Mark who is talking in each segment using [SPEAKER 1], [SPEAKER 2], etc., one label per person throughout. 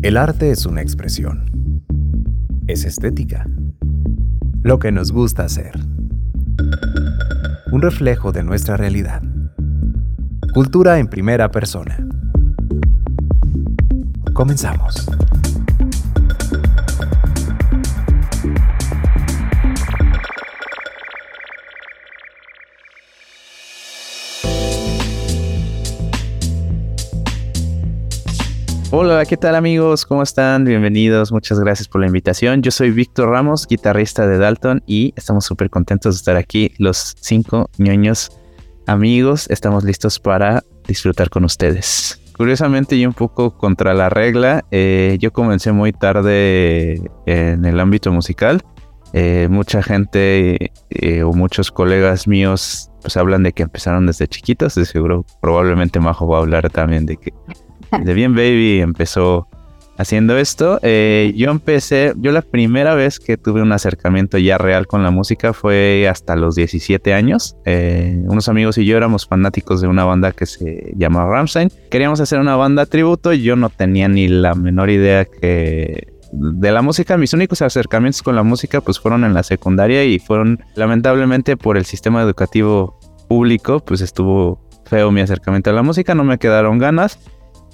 [SPEAKER 1] El arte es una expresión. Es estética. Lo que nos gusta hacer. Un reflejo de nuestra realidad. Cultura en primera persona. Comenzamos.
[SPEAKER 2] Hola, ¿qué tal amigos? ¿Cómo están? Bienvenidos, muchas gracias por la invitación. Yo soy Víctor Ramos, guitarrista de Dalton y estamos súper contentos de estar aquí, los cinco ñoños amigos, estamos listos para disfrutar con ustedes. Curiosamente y un poco contra la regla, eh, yo comencé muy tarde en el ámbito musical. Eh, mucha gente eh, o muchos colegas míos pues hablan de que empezaron desde chiquitos, de seguro probablemente Majo va a hablar también de que de Bien Baby empezó haciendo esto. Eh, yo empecé, yo la primera vez que tuve un acercamiento ya real con la música fue hasta los 17 años. Eh, unos amigos y yo éramos fanáticos de una banda que se llama Ramstein. Queríamos hacer una banda tributo y yo no tenía ni la menor idea que de la música, mis únicos acercamientos con la música pues fueron en la secundaria y fueron lamentablemente por el sistema educativo público pues estuvo feo mi acercamiento a la música, no me quedaron ganas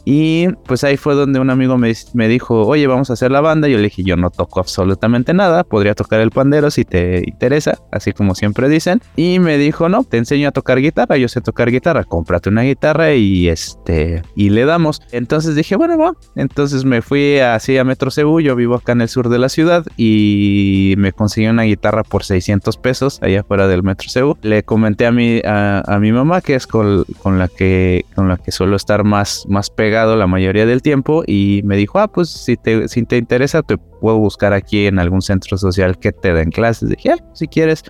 [SPEAKER 2] y pues ahí fue donde un amigo me, me, dijo, oye, vamos a hacer la banda. Yo le dije, yo no toco absolutamente nada, podría tocar el pandero si te interesa, así como siempre dicen. Y me dijo, no, te enseño a tocar guitarra, yo sé tocar guitarra, cómprate una guitarra y este, y le damos. Entonces dije, bueno, va. Entonces me fui así a Metro Cebu, yo vivo acá en el sur de la ciudad y me conseguí una guitarra por 600 pesos allá afuera del Metro Cebu. Le comenté a mi, a, mi mamá, que es con, con, la que, con la que suelo estar más, más pegado la mayoría del tiempo y me dijo, ah, pues si te, si te interesa te puedo buscar aquí en algún centro social que te den clases. Dije, ah, si quieres.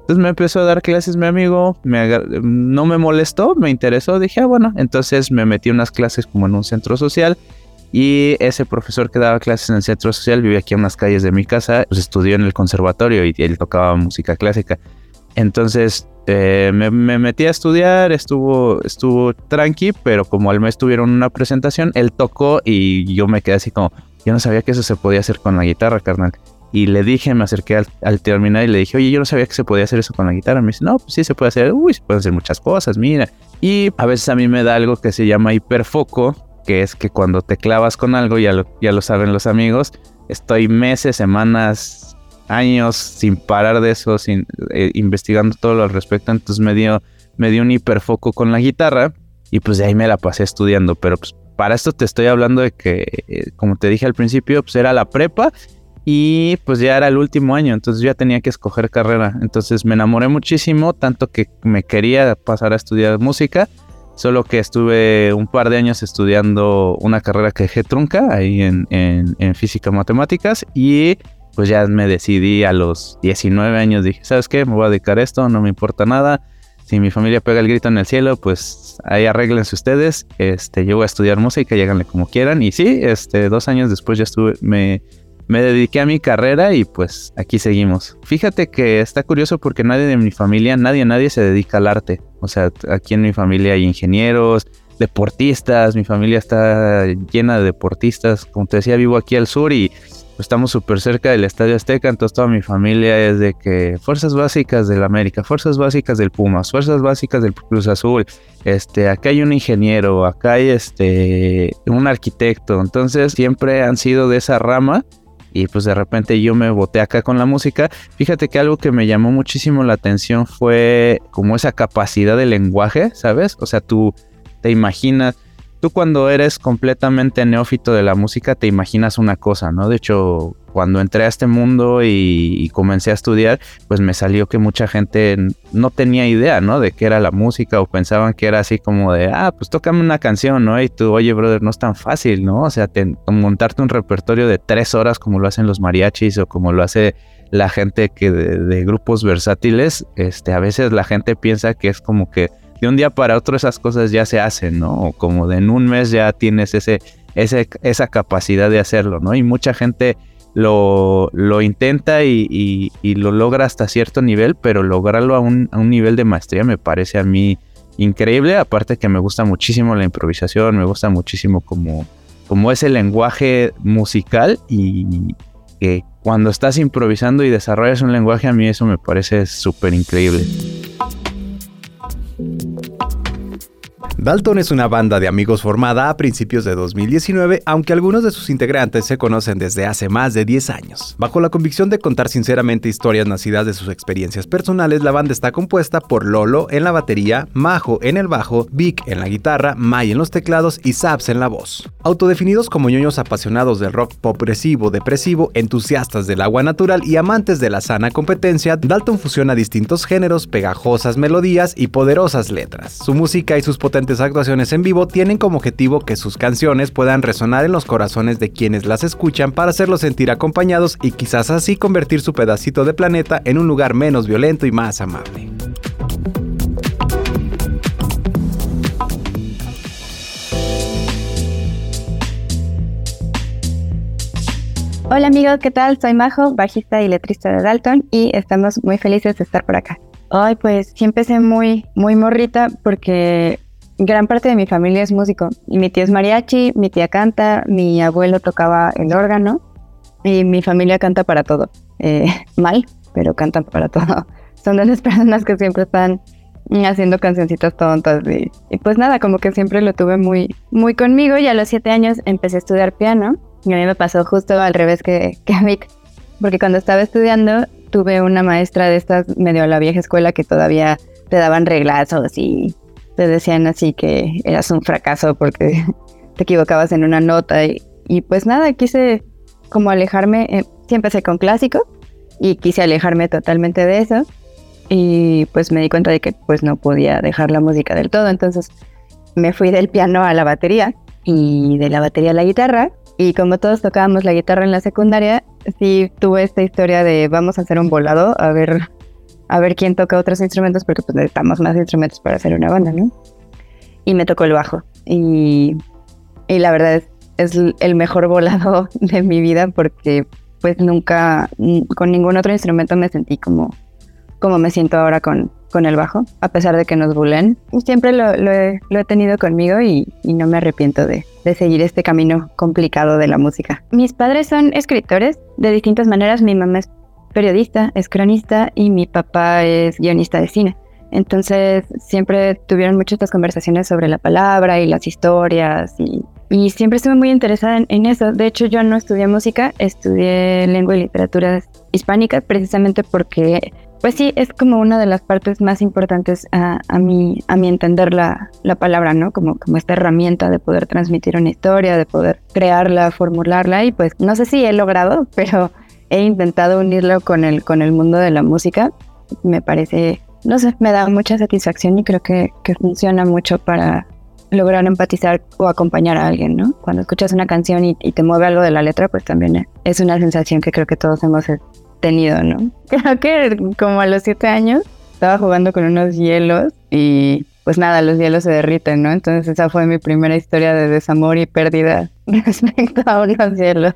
[SPEAKER 2] Entonces me empezó a dar clases mi amigo, me no me molestó, me interesó, dije, ah, bueno, entonces me metí unas clases como en un centro social y ese profesor que daba clases en el centro social vivía aquí a unas calles de mi casa, pues estudió en el conservatorio y él tocaba música clásica. Entonces eh, me, metí a estudiar, estuvo, estuvo tranqui, pero como al mes tuvieron una presentación, él tocó y yo me quedé así como, yo no sabía que eso se podía hacer con la guitarra, carnal. Y le dije, me acerqué al, terminar y le dije, oye, yo no sabía que se podía hacer eso con la guitarra. Me dice, no, pues sí se puede hacer, uy, se pueden hacer muchas cosas, mira. Y a veces a mí me da algo que se llama hiperfoco, que es que cuando te clavas con algo, ya lo, ya lo saben los amigos, estoy meses, semanas, años sin parar de eso, sin, eh, investigando todo lo al respecto. Entonces me dio, me dio un hiperfoco con la guitarra y pues de ahí me la pasé estudiando. Pero pues para esto te estoy hablando de que, eh, como te dije al principio, pues era la prepa y pues ya era el último año, entonces ya tenía que escoger carrera. Entonces me enamoré muchísimo, tanto que me quería pasar a estudiar música. Solo que estuve un par de años estudiando una carrera que dejé trunca ahí en, en, en física matemáticas y pues ya me decidí a los 19 años, dije, ¿sabes qué? Me voy a dedicar a esto, no me importa nada. Si mi familia pega el grito en el cielo, pues ahí arréglense ustedes. Este, yo voy a estudiar música, lléganle como quieran. Y sí, este, dos años después ya estuve, me, me dediqué a mi carrera y pues aquí seguimos. Fíjate que está curioso porque nadie de mi familia, nadie, nadie se dedica al arte. O sea, aquí en mi familia hay ingenieros, deportistas, mi familia está llena de deportistas. Como te decía, vivo aquí al sur y estamos súper cerca del Estadio Azteca, entonces toda mi familia es de que fuerzas básicas del América, fuerzas básicas del Pumas, fuerzas básicas del Cruz Azul, este, acá hay un ingeniero, acá hay este, un arquitecto, entonces siempre han sido de esa rama y pues de repente yo me boté acá con la música. Fíjate que algo que me llamó muchísimo la atención fue como esa capacidad de lenguaje, ¿sabes? O sea, tú te imaginas tú cuando eres completamente neófito de la música te imaginas una cosa, ¿no? De hecho, cuando entré a este mundo y, comencé a estudiar, pues me salió que mucha gente no tenía idea, ¿no? De qué era la música o pensaban que era así como de, ah, pues tócame una canción, ¿no? Y tú, oye, brother, no es tan fácil, ¿no? O sea, montarte un repertorio de tres horas como lo hacen los mariachis o como lo hace la gente que de, de grupos versátiles, este, a veces la gente piensa que es como que de un día para otro esas cosas ya se hacen, ¿no? O como de en un mes ya tienes ese, ese esa capacidad de hacerlo, ¿no? Y mucha gente lo, lo intenta y, lo logra hasta cierto nivel, pero lograrlo a un, a un nivel de maestría me parece a mí increíble. Aparte que me gusta muchísimo la improvisación, me gusta muchísimo como como ese lenguaje musical y que cuando estás improvisando y desarrollas un lenguaje, a mí eso me parece súper increíble. Thank you.
[SPEAKER 1] Dalton es una banda de amigos formada a principios de 2019, aunque algunos de sus integrantes se conocen desde hace más de 10 años. Bajo la convicción de contar sinceramente historias nacidas de sus experiencias personales, la banda está compuesta por Lolo en la batería, Majo en el bajo, Vic en la guitarra, Mai en los teclados y Saps en la voz. Autodefinidos como ñoños apasionados del rock progresivo, depresivo, entusiastas del agua natural y amantes de la sana competencia, Dalton fusiona distintos géneros, pegajosas melodías y poderosas letras. Su música y sus potentes actuaciones en vivo tienen como objetivo que sus canciones puedan resonar en los corazones de quienes las escuchan para hacerlos sentir acompañados y quizás así convertir su pedacito de planeta en un lugar menos violento y más amable.
[SPEAKER 3] Hola amigos, ¿qué tal? Soy Majo, bajista y letrista de Dalton y estamos muy felices de estar por acá. Hoy pues sí empecé muy, muy morrita porque gran parte de mi familia es músico. Y mi tío es mariachi, mi tía canta, mi abuelo tocaba el órgano y mi familia canta para todo. Eh, mal, pero cantan para todo. Son de las personas que siempre están haciendo cancioncitas tontas y, y, pues nada, como que siempre lo tuve muy, muy conmigo y a los siete años empecé a estudiar piano y a mí me pasó justo al revés que, que a Vic, porque cuando estaba estudiando tuve una maestra de estas medio a la vieja escuela que todavía te daban reglazos y te decían así que eras un fracaso porque te equivocabas en una nota y, pues nada, quise como alejarme, eh, sí empecé con clásico y quise alejarme totalmente de eso y pues me di cuenta de que pues no podía dejar la música del todo, entonces me fui del piano a la batería y de la batería a la guitarra y como todos tocábamos la guitarra en la secundaria, sí tuve esta historia de vamos a hacer un volado a ver a ver quién toca otros instrumentos, porque pues necesitamos más instrumentos para hacer una banda, ¿no? Y me tocó el bajo. Y, y la verdad es, es el mejor volado de mi vida porque pues nunca, con ningún otro instrumento me sentí como, como me siento ahora con, con el bajo, a pesar de que nos bulen. Siempre lo, lo, he, lo he, tenido conmigo y, y no me arrepiento de, de, seguir este camino complicado de la música. Mis padres son escritores de distintas maneras. Mi mamá es periodista, es cronista y mi papá es guionista de cine. Entonces siempre tuvieron muchas conversaciones sobre la palabra y las historias y, siempre estuve muy interesada en, eso. De hecho yo no estudié música, estudié lengua y literatura hispánicas precisamente porque pues sí, es como una de las partes más importantes a, a, mi, a mi entender la, la palabra, ¿no? Como, como esta herramienta de poder transmitir una historia, de poder crearla, formularla y pues no sé si he logrado, pero he intentado unirlo con el, con el mundo de la música. Me parece, no sé, me da mucha satisfacción y creo que, que funciona mucho para lograr empatizar o acompañar a alguien, ¿no? Cuando escuchas una canción y, te mueve algo de la letra, pues también es una sensación que creo que todos hemos tenido, ¿no? Creo que como a los siete años estaba jugando con unos hielos y pues nada, los hielos se derriten, ¿no? Entonces esa fue mi primera historia de desamor y pérdida respecto a unos hielos.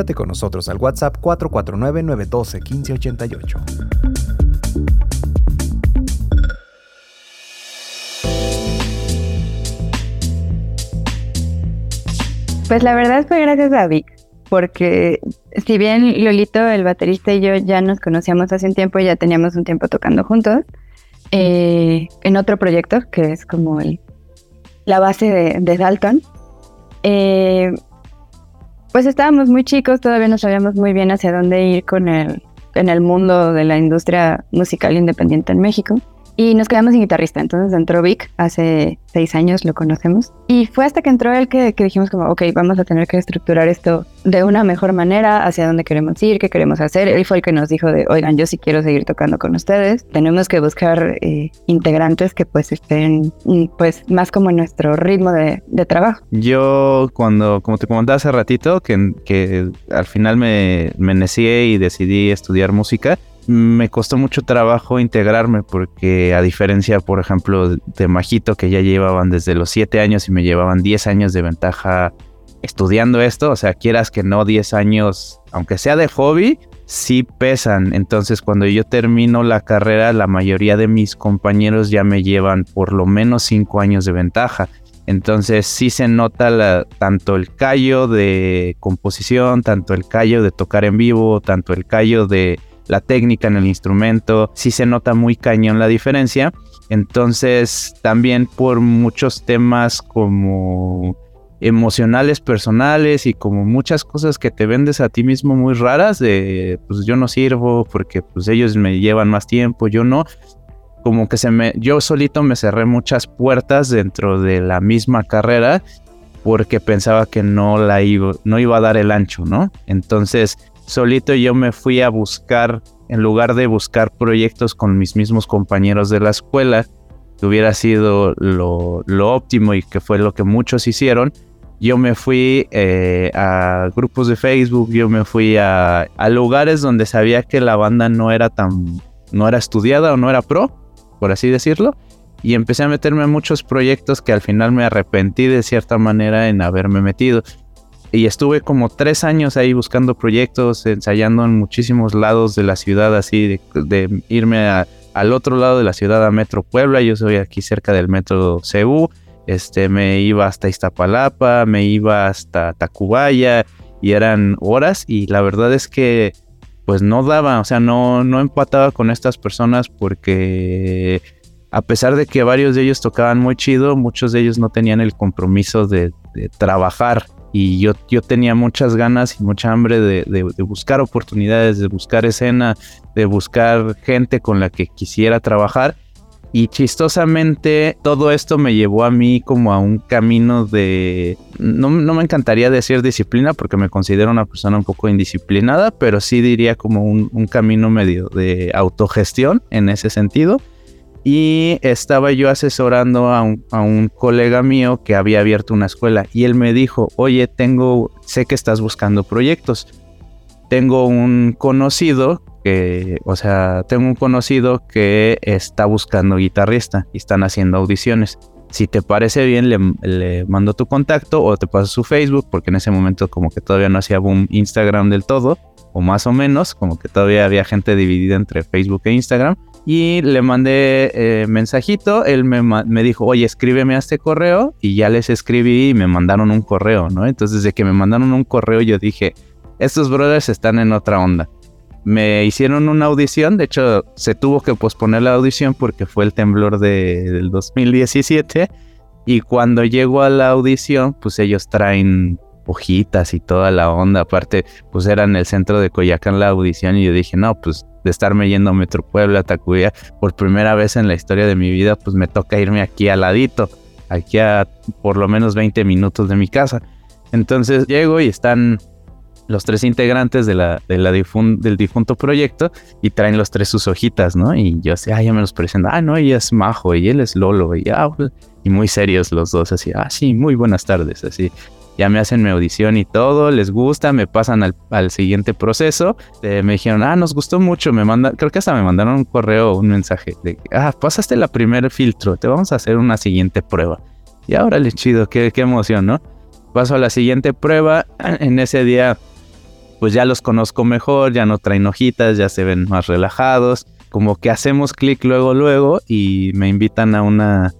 [SPEAKER 1] Comunícate con nosotros al WhatsApp 449-912-1588.
[SPEAKER 3] Pues la verdad fue gracias a Vic, porque si bien Lolito, el baterista y yo ya nos conocíamos hace un tiempo y ya teníamos un tiempo tocando juntos, eh, en otro proyecto que es como el, la base de, Dalton, eh, pues estábamos muy chicos, todavía no sabíamos muy bien hacia dónde ir con el, en el mundo de la industria musical independiente en México. Y nos quedamos sin guitarrista. Entonces entró Vic, hace seis años lo conocemos. Y fue hasta que entró él que, dijimos como, ok, vamos a tener que estructurar esto de una mejor manera, hacia dónde queremos ir, qué queremos hacer. Él fue el que nos dijo de, oigan, yo sí quiero seguir tocando con ustedes. Tenemos que buscar eh, integrantes que pues estén mm, pues más como en nuestro ritmo de, trabajo.
[SPEAKER 2] Yo cuando, como te comentaba hace ratito, que, que al final me, me necié y decidí estudiar música, me costó mucho trabajo integrarme porque a diferencia, por ejemplo, de Majito, que ya llevaban desde los 7 años y me llevaban 10 años de ventaja estudiando esto, o sea, quieras que no 10 años, aunque sea de hobby, sí pesan. Entonces, cuando yo termino la carrera, la mayoría de mis compañeros ya me llevan por lo menos 5 años de ventaja. Entonces sí se nota tanto el callo de composición, tanto el callo de tocar en vivo, tanto el callo de la técnica en el instrumento, sí se nota muy cañón la diferencia. Entonces, también por muchos temas como emocionales personales y como muchas cosas que te vendes a ti mismo muy raras de pues yo no sirvo porque pues ellos me llevan más tiempo, yo no. Como que se me yo solito me cerré muchas puertas dentro de la misma carrera porque pensaba que no la iba no iba a dar el ancho, ¿no? Entonces, solito yo me fui a buscar, en lugar de buscar proyectos con mis mismos compañeros de la escuela, que hubiera sido lo, óptimo y que fue lo que muchos hicieron, yo me fui eh, a grupos de Facebook, yo me fui a, lugares donde sabía que la banda no era tan, no era estudiada o no era pro, por así decirlo, y empecé a meterme en muchos proyectos que al final me arrepentí de cierta manera en haberme metido y estuve como tres años ahí buscando proyectos, ensayando en muchísimos lados de la ciudad, así de, irme al otro lado de la ciudad a Metro Puebla, yo soy aquí cerca del Metro CU, este, me iba hasta Iztapalapa, me iba hasta Tacubaya y eran horas y la verdad es que pues no daba, o sea, no, no empataba con estas personas porque a pesar de que varios de ellos tocaban muy chido, muchos de ellos no tenían el compromiso de, de trabajar y yo, yo tenía muchas ganas y mucha hambre de, buscar oportunidades, de buscar escena, de buscar gente con la que quisiera trabajar. Y chistosamente todo esto me llevó a mí como a un camino de... No, no, me encantaría decir disciplina porque me considero una persona un poco indisciplinada, pero sí diría como un, un camino medio de autogestión en ese sentido y estaba yo asesorando a un, colega mío que había abierto una escuela y él me dijo, oye, tengo, sé que estás buscando proyectos. Tengo un conocido que, o sea, tengo un conocido que está buscando guitarrista y están haciendo audiciones. Si te parece bien, le, le mando tu contacto o te paso su Facebook, porque en ese momento como que todavía no hacía boom Instagram del todo, o más o menos, como que todavía había gente dividida entre Facebook e Instagram y le mandé eh, mensajito, él me, dijo, oye, escríbeme a este correo y ya les escribí y me mandaron un correo, ¿no? Entonces de que me mandaron un correo yo dije, estos brothers están en otra onda. Me hicieron una audición, de hecho se tuvo que posponer la audición porque fue el temblor del 2017 y cuando llego a la audición pues ellos traen hojitas y toda la onda, aparte pues era en el centro de Coyacán la audición y yo dije, no, pues de estarme yendo a Metro Puebla, Tacuya, por primera vez en la historia de mi vida, pues me toca irme aquí al ladito, aquí a por lo menos 20 minutos de mi casa. Entonces llego y están los tres integrantes de la, de la del difunto proyecto y traen los tres sus hojitas, ¿no? Y yo así, ah, ya me los presento, ah, no, ella es Majo y él es Lolo, y, ah, pues", y muy serios los dos, así, ah, sí, muy buenas tardes, así ya me hacen mi audición y todo, les gusta, me pasan al, siguiente proceso. Eh, me dijeron, ah, nos gustó mucho, me mandan, creo que hasta me mandaron un correo, un mensaje ah, pasaste la primer filtro, te vamos a hacer una siguiente prueba. Y ahora le chido, qué, qué emoción, ¿no? Paso a la siguiente prueba, en ese día pues ya los conozco mejor, ya no traen hojitas, ya se ven más relajados, como que hacemos clic luego, luego y me invitan a una,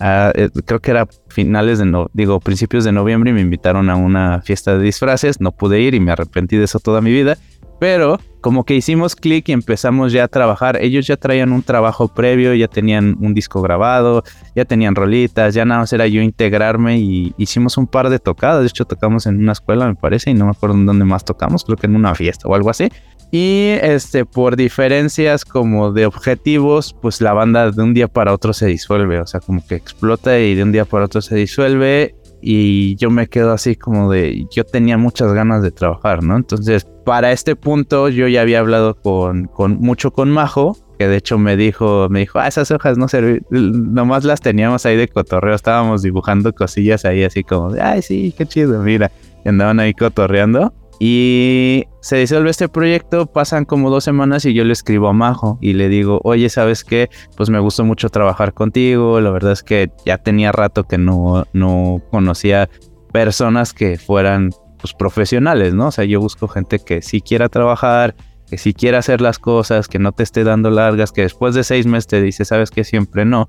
[SPEAKER 2] eh, creo que era finales de, no, digo, principios de noviembre y me invitaron a una fiesta de disfraces, no pude ir y me arrepentí de eso toda mi vida, pero como que hicimos clic y empezamos ya a trabajar. Ellos ya traían un trabajo previo, ya tenían un disco grabado, ya tenían rolitas, ya nada más era yo integrarme y hicimos un par de tocadas. De hecho, tocamos en una escuela, me parece, y no me acuerdo en dónde más tocamos, creo que en una fiesta o algo así. Y este, por diferencias como de objetivos, pues la banda de un día para otro se disuelve, o sea, como que explota y de un día para otro se disuelve y yo me quedo así como de, yo tenía muchas ganas de trabajar, ¿no? Entonces, para este punto yo ya había hablado con, con mucho con Majo, que de hecho me dijo, me dijo, ah, esas hojas no servían, nomás las teníamos ahí de cotorreo, estábamos dibujando cosillas ahí así como de, ay, sí, qué chido, mira, y andaban ahí cotorreando. Y se disuelve este proyecto, pasan como dos semanas y yo le escribo a Majo y le digo, oye, ¿sabes qué? Pues me gustó mucho trabajar contigo, la verdad es que ya tenía rato que no, no conocía personas que fueran pues, profesionales, ¿no? O sea, yo busco gente que sí quiera trabajar, que sí quiera hacer las cosas, que no te esté dando largas, que después de seis meses te dice, ¿sabes qué? Siempre no.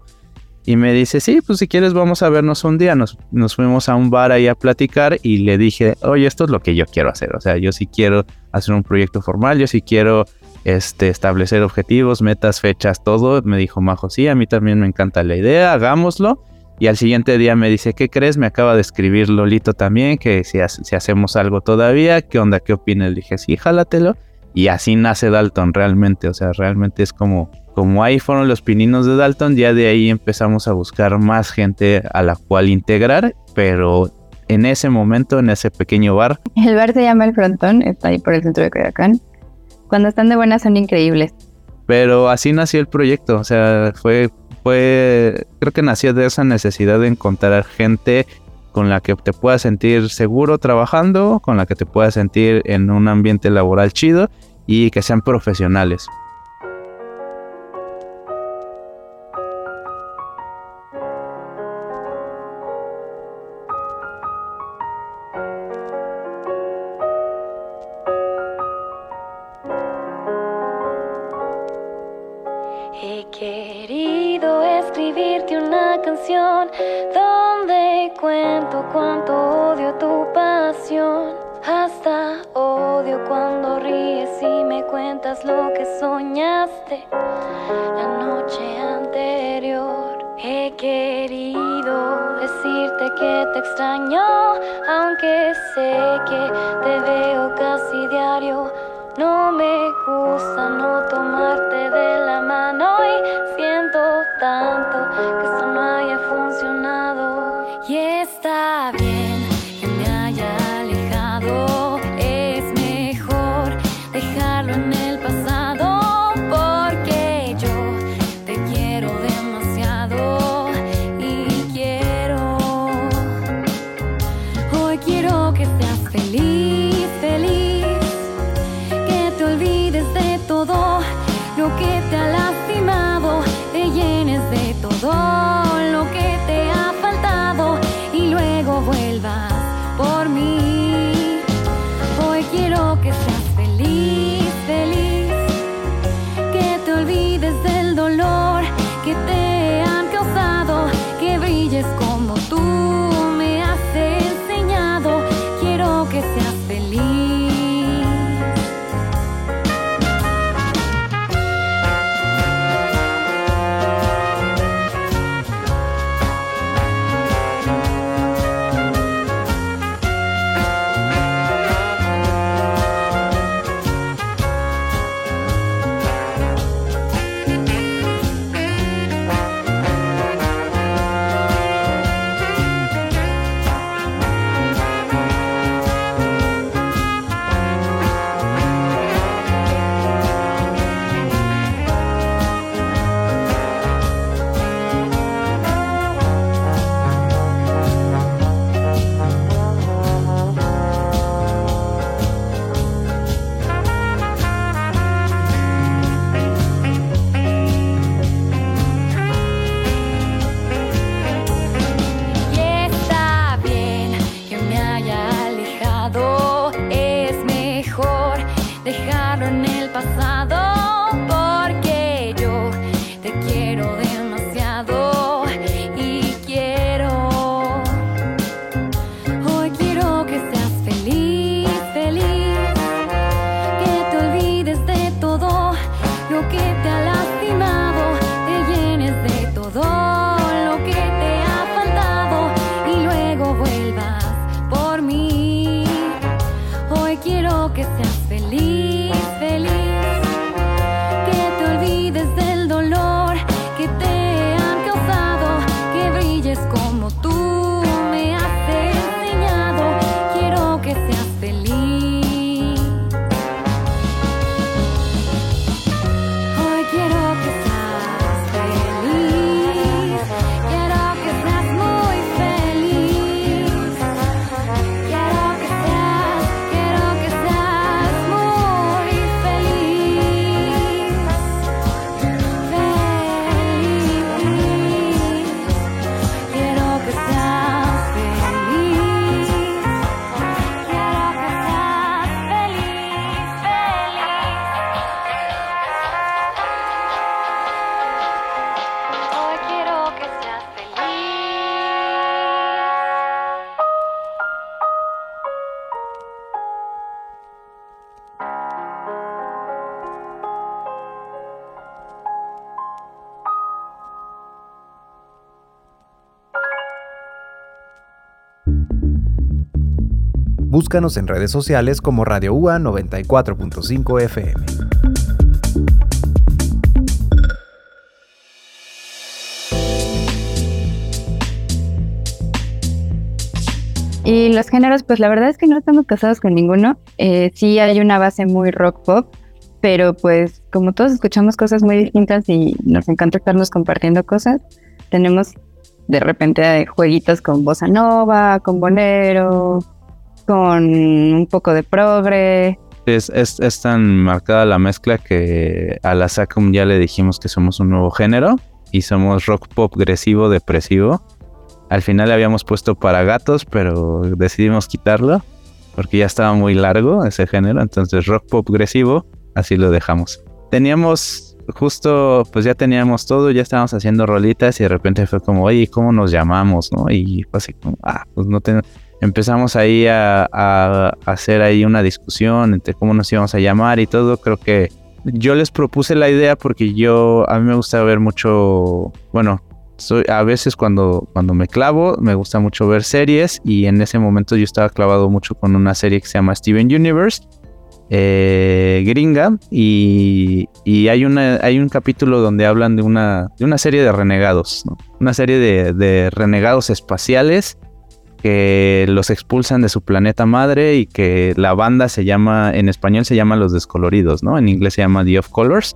[SPEAKER 2] Y me dice, sí, pues si quieres vamos a vernos un día. Nos, nos fuimos a un bar ahí a platicar y le dije, oye, esto es lo que yo quiero hacer. O sea, yo sí quiero hacer un proyecto formal, yo sí quiero este, establecer objetivos, metas, fechas, todo. Me dijo Majo, sí, a mí también me encanta la idea, hagámoslo. Y al siguiente día me dice, ¿qué crees? Me acaba de escribir Lolito también, que si, si hacemos algo todavía, ¿qué onda? ¿Qué opinas? Le dije, sí, jálatelo. Y así nace Dalton realmente, o sea, realmente es como como ahí fueron los pininos de Dalton, ya de ahí empezamos a buscar más gente a la cual integrar, pero en ese momento, en ese pequeño bar.
[SPEAKER 3] El bar se llama El Frontón, está ahí por el centro de Coyoacán. Cuando están de buenas son increíbles.
[SPEAKER 2] Pero así nació el proyecto, o sea, fue, fue, creo que nació de esa necesidad de encontrar gente con la que te puedas sentir seguro trabajando, con la que te puedas sentir en un ambiente laboral chido y que sean profesionales.
[SPEAKER 1] Búscanos en redes sociales como Radio UA 94.5 FM.
[SPEAKER 3] Y los géneros, pues la verdad es que no estamos casados con ninguno. Eh, sí hay una base muy rock pop, pero pues como todos escuchamos cosas muy distintas y nos encanta estarnos compartiendo cosas, tenemos de repente jueguitos con bossa nova, con bolero, con un poco de progre.
[SPEAKER 2] Es, es, tan marcada la mezcla que a la SACUM ya le dijimos que somos un nuevo género y somos rock pop agresivo depresivo. Al final le habíamos puesto para gatos, pero decidimos quitarlo porque ya estaba muy largo ese género. Entonces rock pop agresivo, así lo dejamos. Teníamos justo, pues ya teníamos todo, ya estábamos haciendo rolitas y de repente fue como, oye, ¿cómo nos llamamos? ¿no? Y fue así como, ah, pues no tenemos empezamos ahí a, hacer ahí una discusión entre cómo nos íbamos a llamar y todo. Creo que yo les propuse la idea porque yo, a mí me gusta ver mucho, bueno, soy, a veces cuando, cuando me clavo, me gusta mucho ver series y en ese momento yo estaba clavado mucho con una serie que se llama Steven Universe. Eh, gringa y, hay, una, hay un capítulo donde hablan de una, de una serie de renegados, una serie de renegados espaciales que los expulsan de su planeta madre y que la banda se llama, en español se llama Los Descoloridos, ¿no? En inglés se llama The of Colors.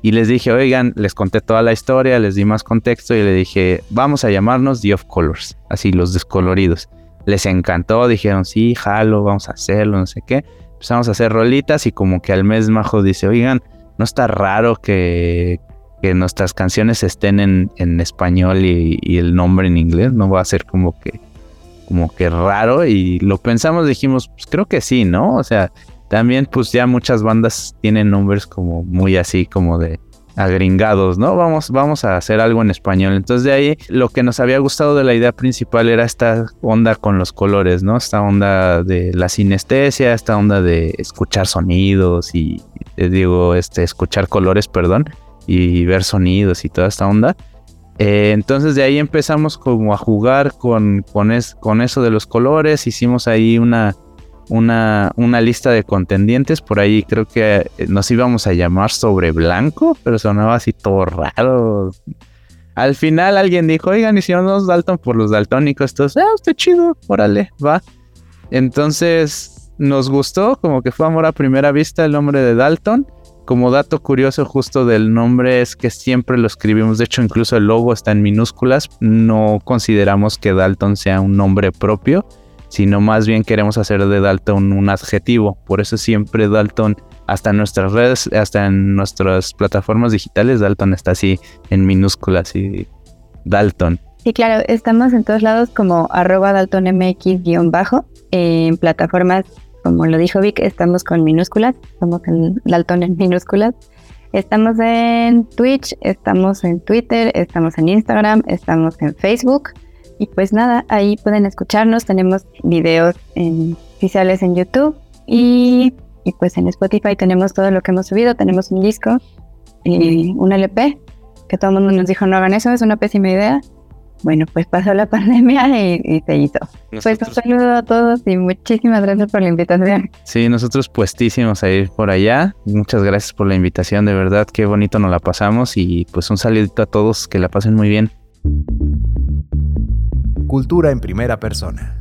[SPEAKER 2] Y les dije, oigan, les conté toda la historia, les di más contexto y le dije, vamos a llamarnos The of Colors, así, los descoloridos. Les encantó, dijeron, sí, jalo, vamos a hacerlo, no sé qué. Empezamos a hacer rolitas y como que al mes Majo dice, oigan, no está raro que, que nuestras canciones estén en, en español y, y, el nombre en inglés, no va a ser como que como que raro y lo pensamos, dijimos, pues creo que sí, ¿no? O sea, también pues ya muchas bandas tienen nombres como muy así como de agringados, ¿no? Vamos, vamos a hacer algo en español. Entonces de ahí lo que nos había gustado de la idea principal era esta onda con los colores, ¿no? Esta onda de la sinestesia, esta onda de escuchar sonidos y, digo, este, escuchar colores, perdón, y ver sonidos y toda esta onda. Eh, entonces de ahí empezamos como a jugar con, con, eso de los colores, hicimos ahí una, una, lista de contendientes, por ahí creo que eh, nos íbamos a llamar sobre blanco, pero sonaba así todo raro. Al final alguien dijo, oigan, hicimos Dalton por los daltónicos, entonces, ah, está chido, órale, va. Entonces nos gustó, como que fue amor a primera vista el nombre de Dalton. Como dato curioso justo del nombre es que siempre lo escribimos, de hecho incluso el logo está en minúsculas, no consideramos que Dalton sea un nombre propio, sino más bien queremos hacer de Dalton un adjetivo, por eso siempre Dalton, hasta en nuestras redes, hasta en nuestras plataformas digitales, Dalton está así en minúsculas y Dalton.
[SPEAKER 3] Sí, claro, estamos en todos lados como arroba daltonmx-bajo, en plataformas como lo dijo Vic, estamos con minúsculas, estamos en Dalton en minúsculas. Estamos en Twitch, estamos en Twitter, estamos en Instagram, estamos en Facebook. Y pues nada, ahí pueden escucharnos. Tenemos videos oficiales en YouTube y, y, pues en Spotify tenemos todo lo que hemos subido. Tenemos un disco y un LP, que todo el mundo nos dijo no hagan eso, es una pésima idea. Bueno, pues pasó la pandemia y, se hizo. Pues un saludo a todos y muchísimas gracias por la invitación.
[SPEAKER 2] Sí, nosotros puestísimos a ir por allá. Muchas gracias por la invitación, de verdad, qué bonito nos la pasamos y pues un saludito a todos, que la pasen muy bien.
[SPEAKER 1] Cultura en primera persona.